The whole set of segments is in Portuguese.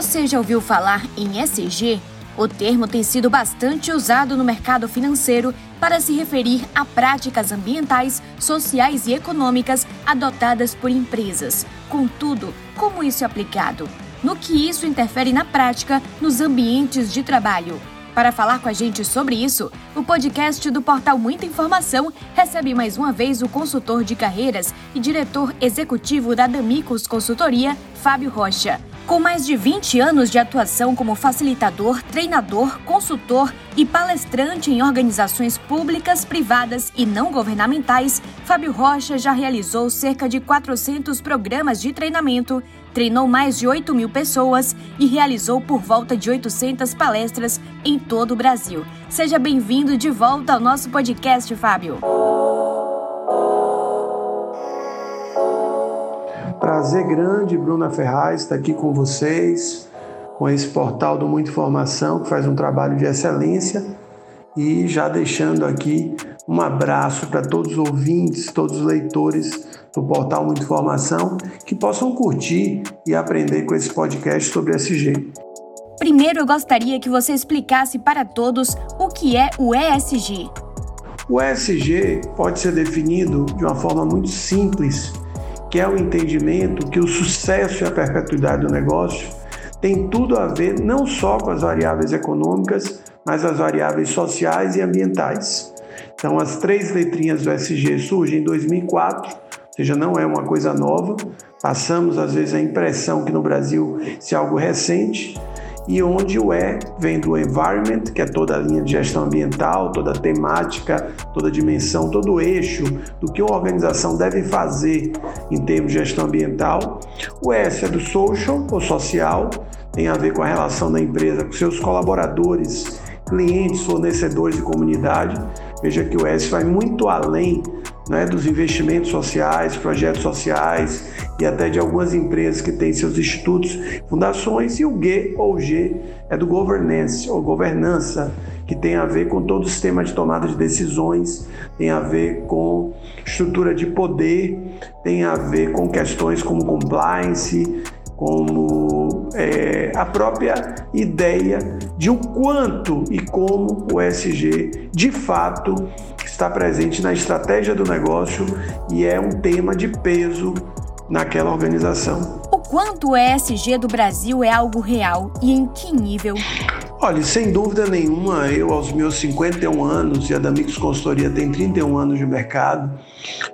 Você já ouviu falar em SG? O termo tem sido bastante usado no mercado financeiro para se referir a práticas ambientais, sociais e econômicas adotadas por empresas. Contudo, como isso é aplicado? No que isso interfere na prática nos ambientes de trabalho? Para falar com a gente sobre isso, o podcast do portal Muita Informação recebe mais uma vez o consultor de carreiras e diretor executivo da Damicos Consultoria, Fábio Rocha. Com mais de 20 anos de atuação como facilitador, treinador, consultor e palestrante em organizações públicas, privadas e não governamentais, Fábio Rocha já realizou cerca de 400 programas de treinamento, treinou mais de 8 mil pessoas e realizou por volta de 800 palestras em todo o Brasil. Seja bem-vindo de volta ao nosso podcast, Fábio. Prazer grande, Bruna Ferraz, estar aqui com vocês, com esse portal do Muita Informação, que faz um trabalho de excelência. E já deixando aqui um abraço para todos os ouvintes, todos os leitores do portal Muita Informação, que possam curtir e aprender com esse podcast sobre SG. Primeiro, eu gostaria que você explicasse para todos o que é o ESG. O ESG pode ser definido de uma forma muito simples que é o entendimento que o sucesso e a perpetuidade do negócio tem tudo a ver não só com as variáveis econômicas, mas as variáveis sociais e ambientais. Então, as três letrinhas do SG surgem em 2004, ou seja, não é uma coisa nova. Passamos, às vezes, a impressão que no Brasil isso é algo recente, e onde o E vem do environment, que é toda a linha de gestão ambiental, toda a temática, toda a dimensão, todo o eixo do que uma organização deve fazer em termos de gestão ambiental. O S é do social ou social, tem a ver com a relação da empresa com seus colaboradores, clientes, fornecedores e comunidade. Veja que o S vai muito além né, dos investimentos sociais, projetos sociais e até de algumas empresas que têm seus institutos, fundações, e o G ou G é do governance ou governança, que tem a ver com todo o sistema de tomada de decisões, tem a ver com estrutura de poder, tem a ver com questões como compliance, como é, a própria ideia de o quanto e como o SG de fato está presente na estratégia do negócio e é um tema de peso naquela organização. O quanto o ESG do Brasil é algo real e em que nível? Olha, sem dúvida nenhuma, eu aos meus 51 anos, e a Damix Consultoria tem 31 anos de mercado,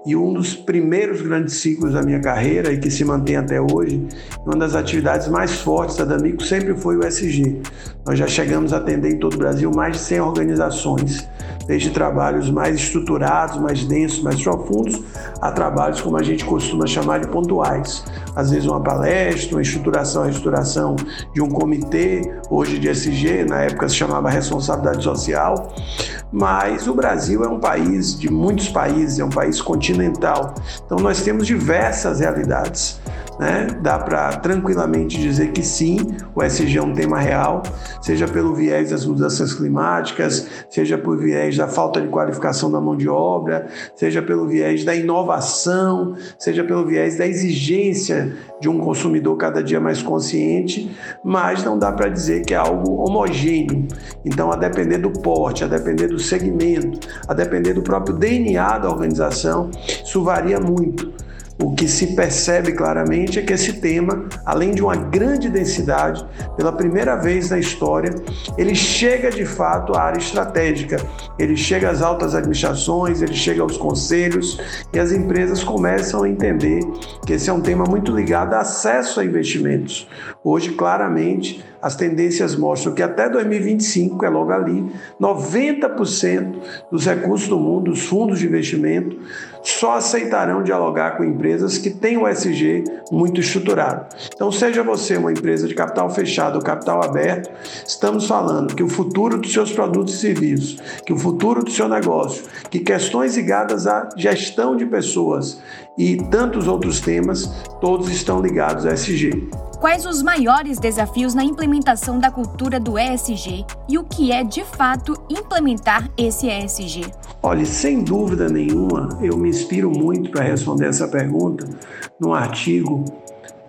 e um dos primeiros grandes ciclos da minha carreira e que se mantém até hoje, uma das atividades mais fortes da Damico sempre foi o SG. Nós já chegamos a atender em todo o Brasil mais de 100 organizações, desde trabalhos mais estruturados, mais densos, mais profundos, a trabalhos como a gente costuma chamar de pontuais. Às vezes uma palestra, uma estruturação, a estruturação de um comitê, hoje de SG, na época se chamava responsabilidade social. Mas o Brasil é um país de muitos países, é um país continental. Então nós temos diversas realidades. Né? Dá para tranquilamente dizer que sim, o SG é um tema real, seja pelo viés das mudanças climáticas, seja por viés da falta de qualificação da mão de obra, seja pelo viés da inovação, seja pelo viés da exigência de um consumidor cada dia mais consciente, mas não dá para dizer que é algo homogêneo. Então, a depender do porte, a depender do segmento, a depender do próprio DNA da organização, isso varia muito. O que se percebe claramente é que esse tema, além de uma grande densidade, pela primeira vez na história, ele chega de fato à área estratégica, ele chega às altas administrações, ele chega aos conselhos e as empresas começam a entender que esse é um tema muito ligado a acesso a investimentos. Hoje, claramente, as tendências mostram que até 2025, é logo ali, 90% dos recursos do mundo, dos fundos de investimento, só aceitarão dialogar com empresas que têm o SG muito estruturado. Então, seja você uma empresa de capital fechado ou capital aberto, estamos falando que o futuro dos seus produtos e serviços, que o futuro do seu negócio, que questões ligadas à gestão de pessoas e tantos outros temas, todos estão ligados a SG. Quais os maiores desafios na implementação da cultura do ESG e o que é de fato implementar esse ESG? Olha, sem dúvida nenhuma, eu me inspiro muito para responder essa pergunta num artigo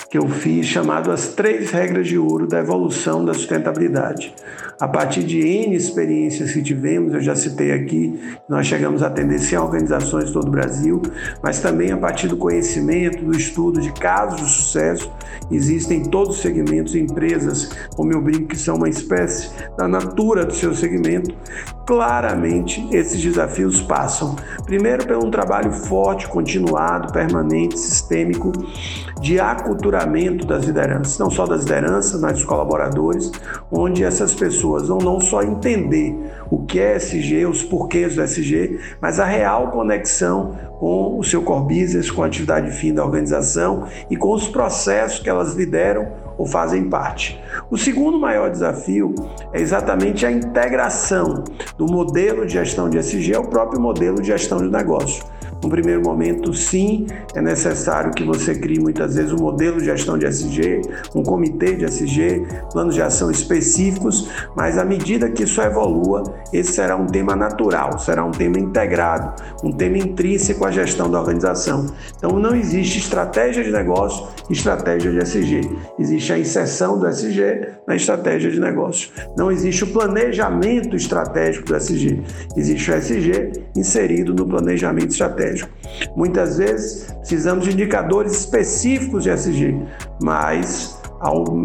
que eu fiz chamado As Três Regras de Ouro da Evolução da Sustentabilidade. A partir de N experiências que tivemos, eu já citei aqui, nós chegamos a atender 100 organizações de todo o Brasil, mas também a partir do conhecimento, do estudo de casos de sucesso, existem todos os segmentos, empresas, como eu brinco, que são uma espécie da natura do seu segmento, claramente esses desafios passam. Primeiro, pelo um trabalho forte, continuado, permanente, sistêmico, de aculturamento das lideranças, não só das lideranças, mas dos colaboradores, onde essas pessoas vão não só entender o que é SG, os porquês do SG, mas a real conexão com o seu core business, com a atividade fim da organização e com os processos que elas lideram ou fazem parte. O segundo maior desafio é exatamente a integração do modelo de gestão de SG ao próprio modelo de gestão de negócio. No primeiro momento, sim, é necessário que você crie muitas vezes um modelo de gestão de SG, um comitê de SG, planos de ação específicos, mas à medida que isso evolua, esse será um tema natural, será um tema integrado, um tema intrínseco à gestão da organização. Então não existe estratégia de negócio e estratégia de SG. Existe a inserção do SG na estratégia de negócio. Não existe o planejamento estratégico do SG. Existe o SG inserido no planejamento estratégico estratégico. Muitas vezes precisamos de indicadores específicos de SG, mas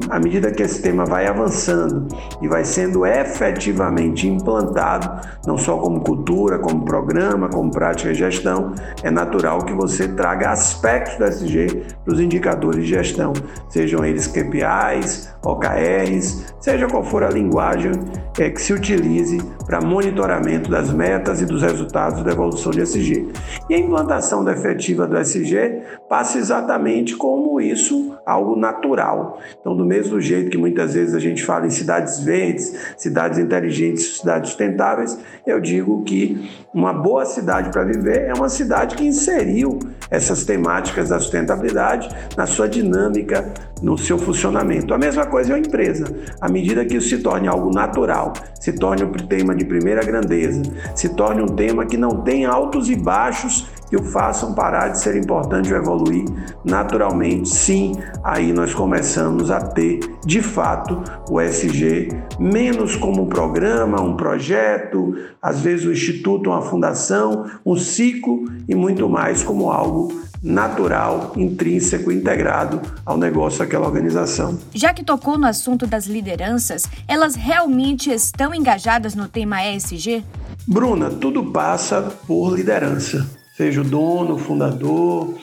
à medida que esse tema vai avançando e vai sendo efetivamente implantado, não só como cultura, como programa, como prática de gestão, é natural que você traga aspectos do SG para os indicadores de gestão, sejam eles KPIs, OKRs, seja qual for a linguagem é, que se utilize para monitoramento das metas e dos resultados da evolução de SG. E a implantação da efetiva do SG passa exatamente como isso, algo natural. Então, do mesmo jeito que muitas vezes a gente fala em cidades verdes, cidades inteligentes, cidades sustentáveis, eu digo que uma boa cidade para viver é uma cidade que inseriu essas temáticas da sustentabilidade na sua dinâmica, no seu funcionamento. A mesma coisa é a empresa. À medida que isso se torne algo natural, se torne um tema de primeira grandeza, se torne um tema que não tem altos e baixos que o façam parar de ser importante ou evoluir naturalmente, sim, aí nós começamos a ter, de fato, o SG menos como um programa, um projeto, às vezes um instituto, uma fundação, um ciclo e muito mais como algo natural, intrínseco, integrado ao negócio daquela organização. Já que tocou no assunto das lideranças, elas realmente estão engajadas no tema ESG? Bruna, tudo passa por liderança seja o dono, o fundador,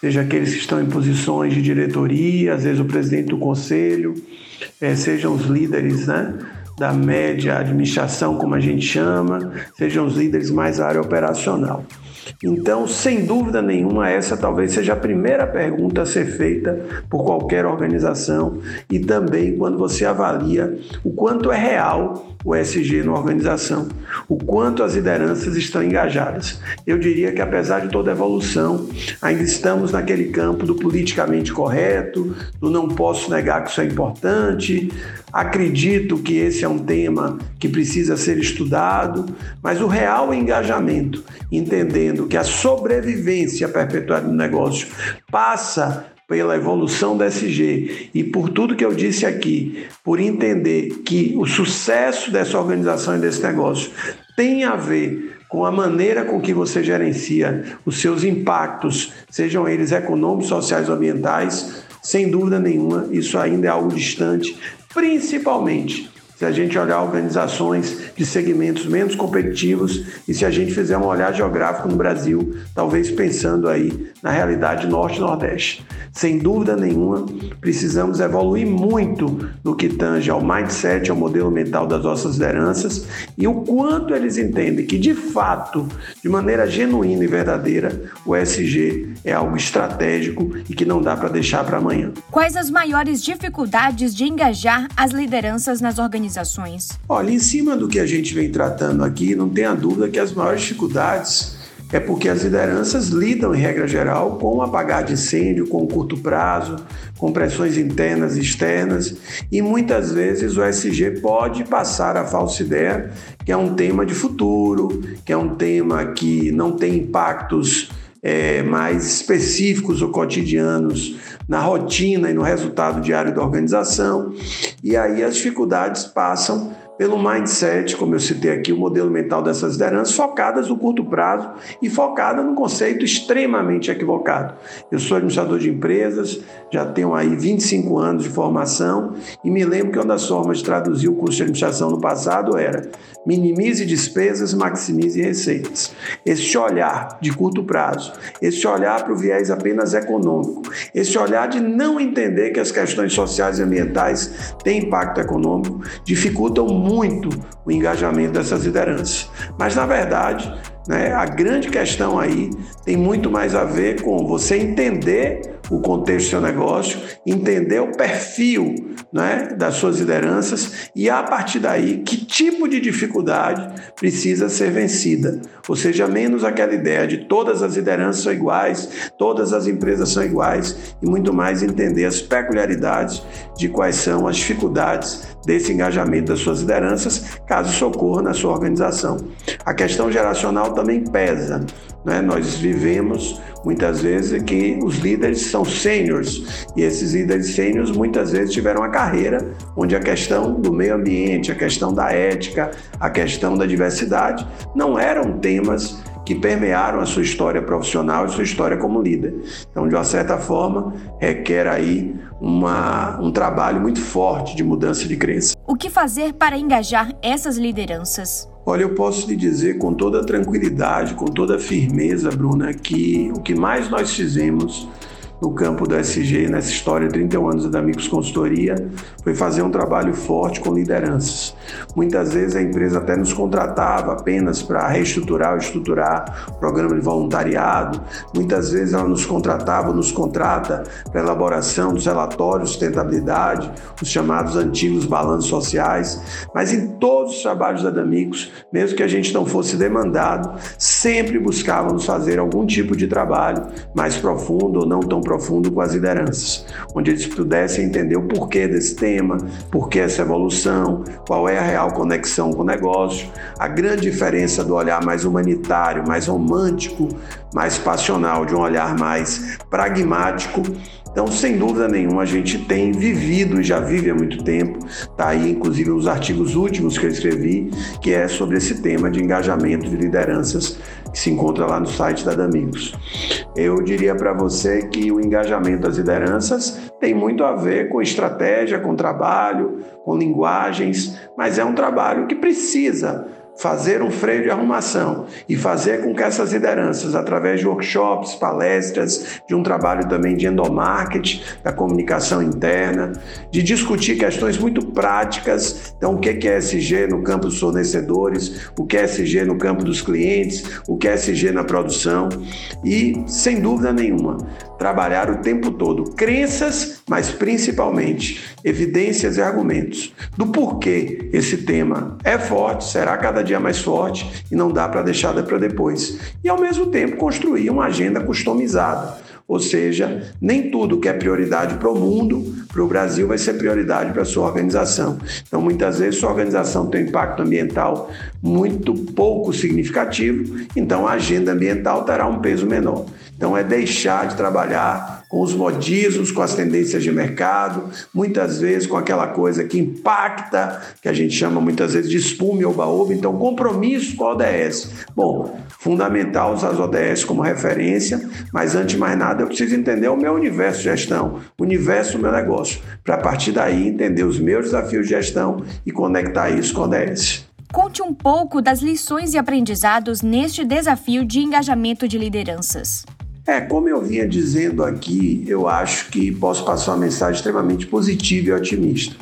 seja aqueles que estão em posições de diretoria, às vezes o presidente do conselho, é, sejam os líderes né, da média administração, como a gente chama, sejam os líderes mais área operacional. Então, sem dúvida nenhuma, essa talvez seja a primeira pergunta a ser feita por qualquer organização e também quando você avalia o quanto é real o SG na organização, o quanto as lideranças estão engajadas. Eu diria que, apesar de toda a evolução, ainda estamos naquele campo do politicamente correto, do não posso negar que isso é importante, acredito que esse é um tema que precisa ser estudado, mas o real engajamento, entendendo que a sobrevivência perpetuada do negócio passa pela evolução da SG e por tudo que eu disse aqui, por entender que o sucesso dessa organização e desse negócio tem a ver com a maneira com que você gerencia os seus impactos, sejam eles econômicos, sociais ou ambientais, sem dúvida nenhuma, isso ainda é algo distante, principalmente se a gente olhar organizações de segmentos menos competitivos e se a gente fizer um olhar geográfico no Brasil, talvez pensando aí na realidade norte-nordeste. Sem dúvida nenhuma, precisamos evoluir muito no que tange ao mindset, ao modelo mental das nossas lideranças e o quanto eles entendem que, de fato, de maneira genuína e verdadeira, o SG é algo estratégico e que não dá para deixar para amanhã. Quais as maiores dificuldades de engajar as lideranças nas organizações? organizações? Olha, em cima do que a gente vem tratando aqui, não tenha dúvida que as maiores dificuldades é porque as lideranças lidam, em regra geral, com apagar de incêndio, com curto prazo, com pressões internas e externas, e muitas vezes o SG pode passar a falsa ideia que é um tema de futuro, que é um tema que não tem impactos é, mais específicos ou cotidianos na rotina e no resultado diário da organização. E aí as dificuldades passam pelo mindset, como eu citei aqui, o modelo mental dessas lideranças, focadas no curto prazo e focada no conceito extremamente equivocado. Eu sou administrador de empresas, já tenho aí 25 anos de formação e me lembro que uma das formas de traduzir o curso de administração no passado era minimize despesas, maximize receitas. Esse olhar de curto prazo, esse olhar para o viés apenas econômico, esse olhar de não entender que as questões sociais e ambientais têm impacto econômico, dificultam muito o engajamento dessas lideranças. Mas, na verdade, né, a grande questão aí tem muito mais a ver com você entender o contexto do seu negócio, entender o perfil né, das suas lideranças e, a partir daí, que tipo de dificuldade precisa ser vencida. Ou seja, menos aquela ideia de todas as lideranças são iguais, todas as empresas são iguais e muito mais entender as peculiaridades de quais são as dificuldades desse engajamento das suas lideranças, caso isso ocorra na sua organização. A questão geracional também pesa. Né? Nós vivemos muitas vezes que os líderes são sêniores e esses líderes sêniores muitas vezes tiveram uma carreira onde a questão do meio ambiente, a questão da ética, a questão da diversidade não eram temas que permearam a sua história profissional e sua história como líder. Então, de uma certa forma, requer aí uma, um trabalho muito forte de mudança de crença. O que fazer para engajar essas lideranças? Olha, eu posso lhe dizer com toda tranquilidade, com toda firmeza, Bruna, que o que mais nós fizemos no campo do SG, nessa história, 31 anos da Amigos Consultoria, foi fazer um trabalho forte com lideranças. Muitas vezes a empresa até nos contratava apenas para reestruturar ou estruturar programa de voluntariado. Muitas vezes ela nos contratava, nos contrata para elaboração dos relatórios de sustentabilidade, os chamados antigos balanços sociais. Mas em todos os trabalhos da Damicos, mesmo que a gente não fosse demandado, sempre buscávamos fazer algum tipo de trabalho mais profundo ou não tão profundo com as lideranças, onde eles pudessem entender o porquê desse tema, por que essa evolução, qual é a real conexão com o negócio, a grande diferença do olhar mais humanitário, mais romântico, mais passional, de um olhar mais pragmático então, sem dúvida nenhuma, a gente tem vivido e já vive há muito tempo. Está aí, inclusive, os artigos últimos que eu escrevi, que é sobre esse tema de engajamento de lideranças, que se encontra lá no site da Damigos. Eu diria para você que o engajamento das lideranças tem muito a ver com estratégia, com trabalho, com linguagens, mas é um trabalho que precisa fazer um freio de arrumação e fazer com que essas lideranças, através de workshops, palestras, de um trabalho também de endomarketing, da comunicação interna, de discutir questões muito práticas. Então, o que é SG no campo dos fornecedores, o que é SG no campo dos clientes, o que é SG na produção e, sem dúvida nenhuma, trabalhar o tempo todo crenças, mas principalmente evidências e argumentos do porquê esse tema é forte, será cada dia mais forte e não dá para deixar para depois. E ao mesmo tempo construir uma agenda customizada. Ou seja, nem tudo que é prioridade para o mundo, para o Brasil, vai ser prioridade para a sua organização. Então, muitas vezes, sua organização tem um impacto ambiental muito pouco significativo, então a agenda ambiental terá um peso menor. Então, é deixar de trabalhar com os modismos, com as tendências de mercado, muitas vezes com aquela coisa que impacta, que a gente chama muitas vezes de espume ou baúba. Então, compromisso com a ODS. Bom, fundamental usar as ODS como referência, mas antes de mais nada, eu preciso entender o meu universo de gestão, o universo do meu negócio, para a partir daí entender os meus desafios de gestão e conectar isso com a ODS. Conte um pouco das lições e aprendizados neste desafio de engajamento de lideranças. É, como eu vinha dizendo aqui, eu acho que posso passar uma mensagem extremamente positiva e otimista.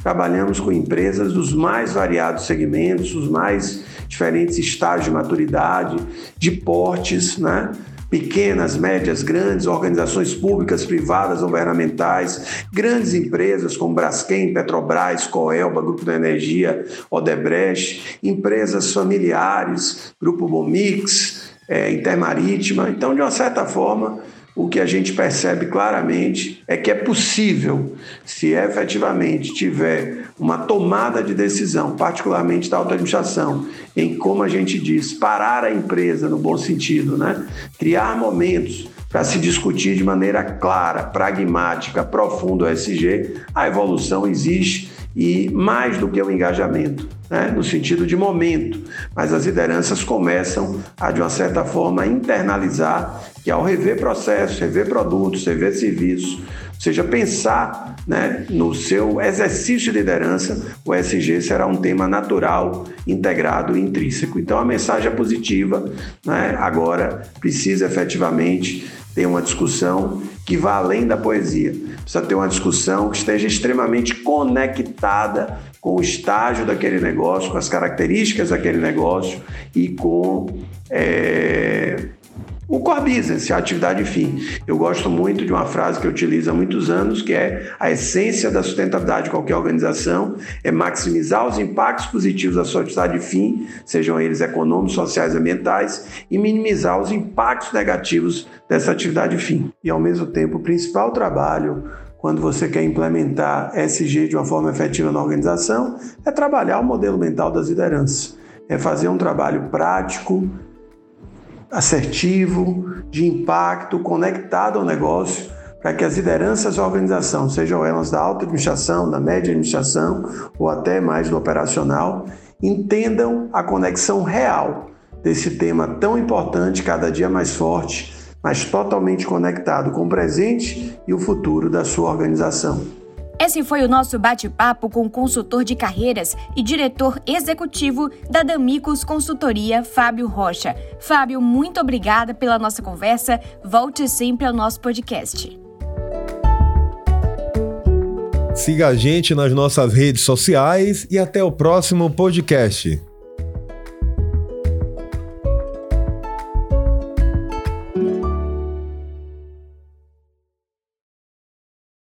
Trabalhamos com empresas dos mais variados segmentos, os mais diferentes estágios de maturidade, de portes, né? pequenas, médias, grandes, organizações públicas, privadas, governamentais, grandes empresas como Braskem, Petrobras, Coelba, Grupo da Energia, Odebrecht, empresas familiares, Grupo Bomix, é, intermarítima. Então, de uma certa forma, o que a gente percebe claramente é que é possível, se efetivamente tiver uma tomada de decisão, particularmente da auto-administração, em como a gente diz, parar a empresa no bom sentido, né? criar momentos para se discutir de maneira clara, pragmática, profunda o SG, a evolução existe e mais do que o engajamento, né, no sentido de momento, mas as lideranças começam a, de uma certa forma, internalizar que ao rever processos, rever produtos, rever serviços, seja, pensar né, no seu exercício de liderança, o SG será um tema natural, integrado e intrínseco. Então a mensagem é positiva, né? agora precisa efetivamente ter uma discussão que vá além da poesia. Precisa ter uma discussão que esteja extremamente conectada com o estágio daquele negócio, com as características daquele negócio e com é, o core business, a atividade fim. Eu gosto muito de uma frase que eu utilizo há muitos anos, que é a essência da sustentabilidade de qualquer organização é maximizar os impactos positivos da sua atividade fim, sejam eles econômicos, sociais ambientais, e minimizar os impactos negativos dessa atividade fim. E ao mesmo tempo, o principal trabalho quando você quer implementar SG de uma forma efetiva na organização é trabalhar o modelo mental das lideranças. É fazer um trabalho prático, assertivo, de impacto, conectado ao negócio, para que as lideranças da organização, sejam elas da alta administração, da média administração ou até mais do operacional, entendam a conexão real desse tema tão importante, cada dia mais forte, mas totalmente conectado com o presente e o futuro da sua organização. Esse foi o nosso bate-papo com o consultor de carreiras e diretor executivo da Damicos Consultoria, Fábio Rocha. Fábio, muito obrigada pela nossa conversa. Volte sempre ao nosso podcast. Siga a gente nas nossas redes sociais e até o próximo podcast.